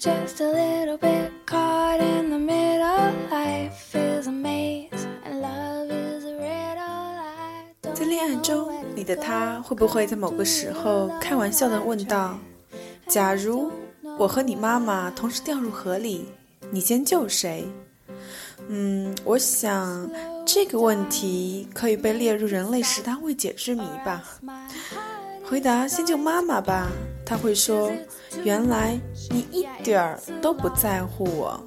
Just a little bit caught in the middle. Life is a maze and love is a riddle. I don't 在恋爱中，你的他会不会在某个时候开玩笑的问道：“假如我和你妈妈同时掉入河里，你先救谁？”嗯，我想这个问题可以被列入人类十大未解之谜吧。回答先救妈妈吧，他会说：“原来你一点儿都不在乎我。”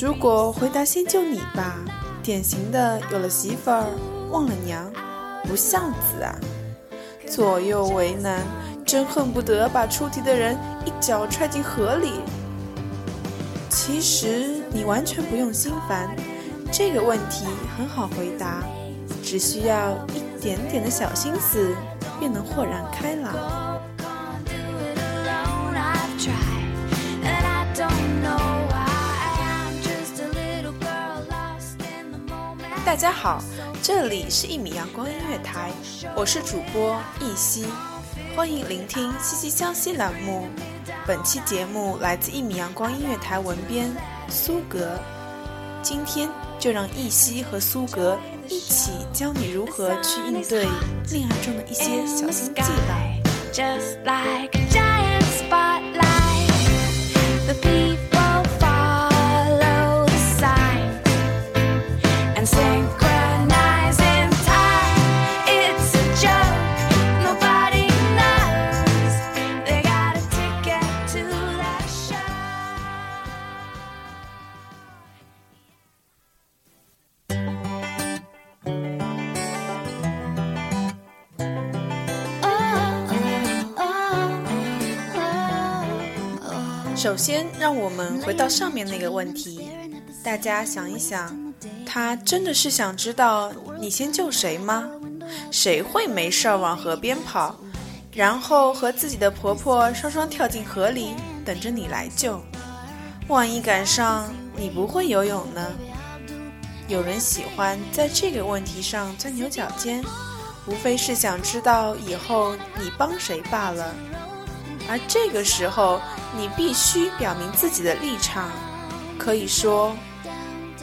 如果回答先救你吧，典型的有了媳妇儿忘了娘，不孝子啊！左右为难，真恨不得把出题的人一脚踹进河里。其实你完全不用心烦，这个问题很好回答，只需要一点点的小心思，便能豁然开朗。大家好，这里是一米阳光音乐台，我是主播易熙，欢迎聆听息息相惜栏目。本期节目来自一米阳光音乐台文编苏格，今天就让易熙和苏格一起教你如何去应对恋爱中的一些小心机吧。Just like a giant spotlight, 首先，让我们回到上面那个问题，大家想一想，他真的是想知道你先救谁吗？谁会没事儿往河边跑，然后和自己的婆婆双双跳进河里，等着你来救？万一赶上你不会游泳呢？有人喜欢在这个问题上钻牛角尖，无非是想知道以后你帮谁罢了。而这个时候，你必须表明自己的立场，可以说：“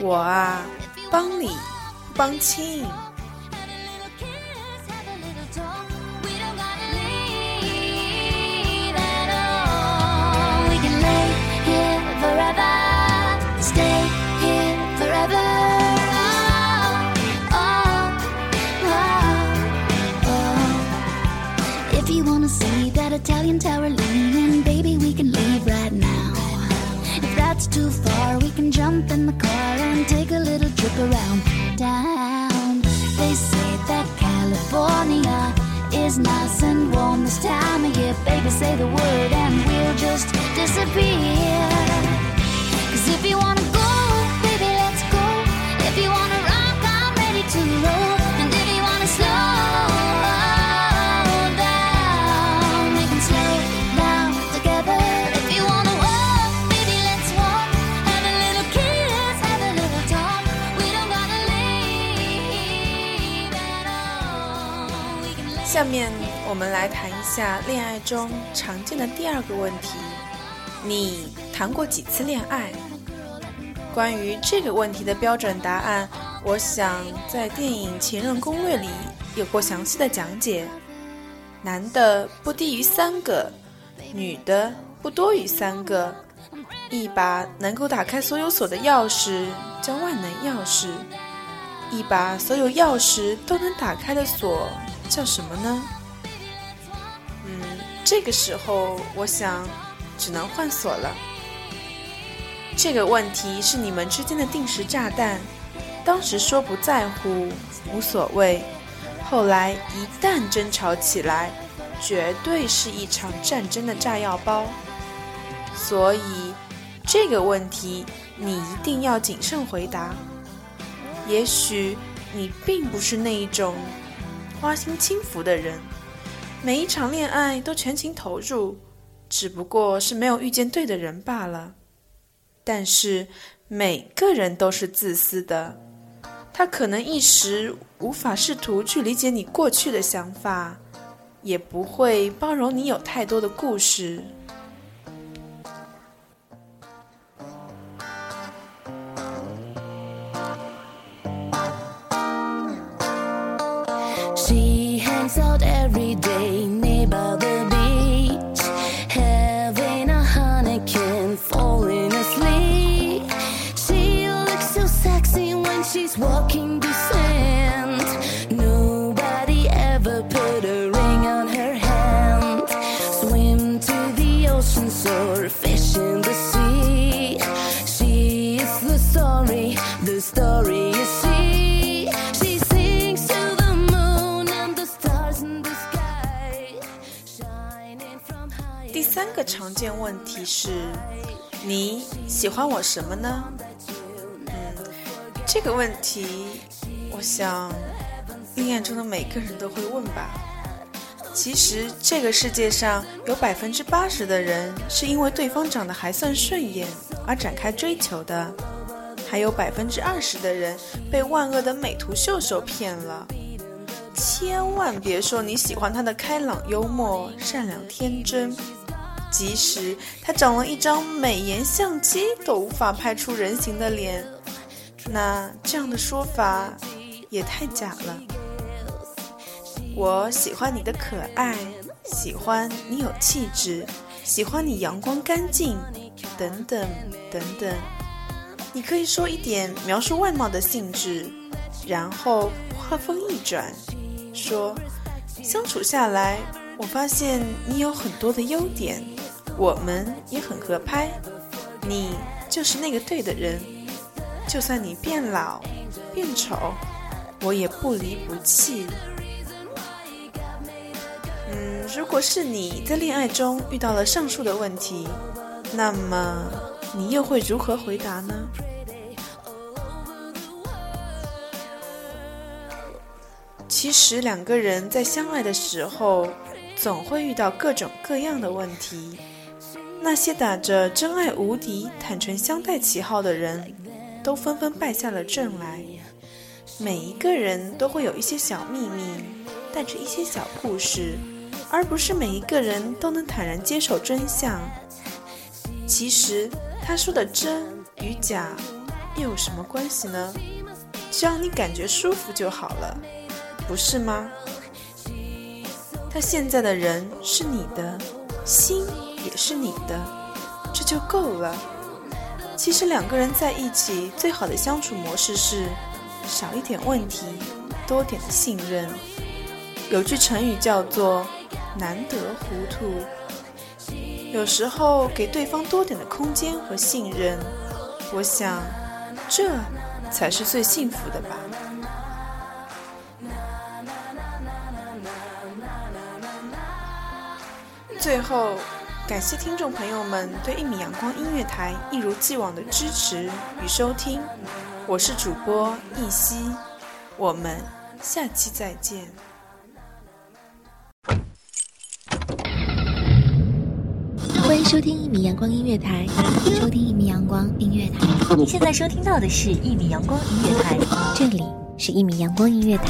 我啊，帮你帮亲。” Italian tower leaning, baby, we can leave right now. If that's too far, we can jump in the car and take a little trip around town. They say that California is nice and warm this time of year. Baby, say the word and we'll just disappear. 下面我们来谈一下恋爱中常见的第二个问题：你谈过几次恋爱？关于这个问题的标准答案，我想在电影《情人攻略》里有过详细的讲解。男的不低于三个，女的不多于三个，一把能够打开所有锁的钥匙叫万能钥匙，一把所有钥匙都能打开的锁叫什么呢？嗯，这个时候我想，只能换锁了。这个问题是你们之间的定时炸弹，当时说不在乎，无所谓，后来一旦争吵起来，绝对是一场战争的炸药包。所以。这个问题你一定要谨慎回答。也许你并不是那一种花心轻浮的人，每一场恋爱都全情投入，只不过是没有遇见对的人罢了。但是每个人都是自私的，他可能一时无法试图去理解你过去的想法，也不会包容你有太多的故事。常见问题是：你喜欢我什么呢？嗯，这个问题，我想恋爱中的每个人都会问吧。其实这个世界上有百分之八十的人是因为对方长得还算顺眼而展开追求的，还有百分之二十的人被万恶的美图秀秀骗了。千万别说你喜欢他的开朗幽默、善良天真。即使他长了一张美颜相机都无法拍出人形的脸，那这样的说法也太假了。我喜欢你的可爱，喜欢你有气质，喜欢你阳光干净，等等等等。你可以说一点描述外貌的性质，然后话锋一转，说相处下来，我发现你有很多的优点。我们也很合拍，你就是那个对的人。就算你变老、变丑，我也不离不弃。嗯，如果是你在恋爱中遇到了上述的问题，那么你又会如何回答呢？其实两个人在相爱的时候，总会遇到各种各样的问题。那些打着真爱无敌、坦诚相待旗号的人，都纷纷败下了阵来。每一个人都会有一些小秘密，带着一些小故事，而不是每一个人都能坦然接受真相。其实他说的真与假又有什么关系呢？只要你感觉舒服就好了，不是吗？他现在的人是你的心。是你的，这就够了。其实两个人在一起最好的相处模式是少一点问题，多点的信任。有句成语叫做“难得糊涂”。有时候给对方多点的空间和信任，我想这才是最幸福的吧。最后。感谢听众朋友们对一米阳光音乐台一如既往的支持与收听，我是主播一夕，我们下期再见。欢迎收听一米阳光音乐台，收听一米阳光音乐台。你现在收听到的是一米阳光音乐台，这里是一米阳光音乐台。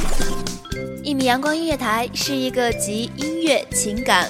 一米阳光音乐台是一个集音乐、情感。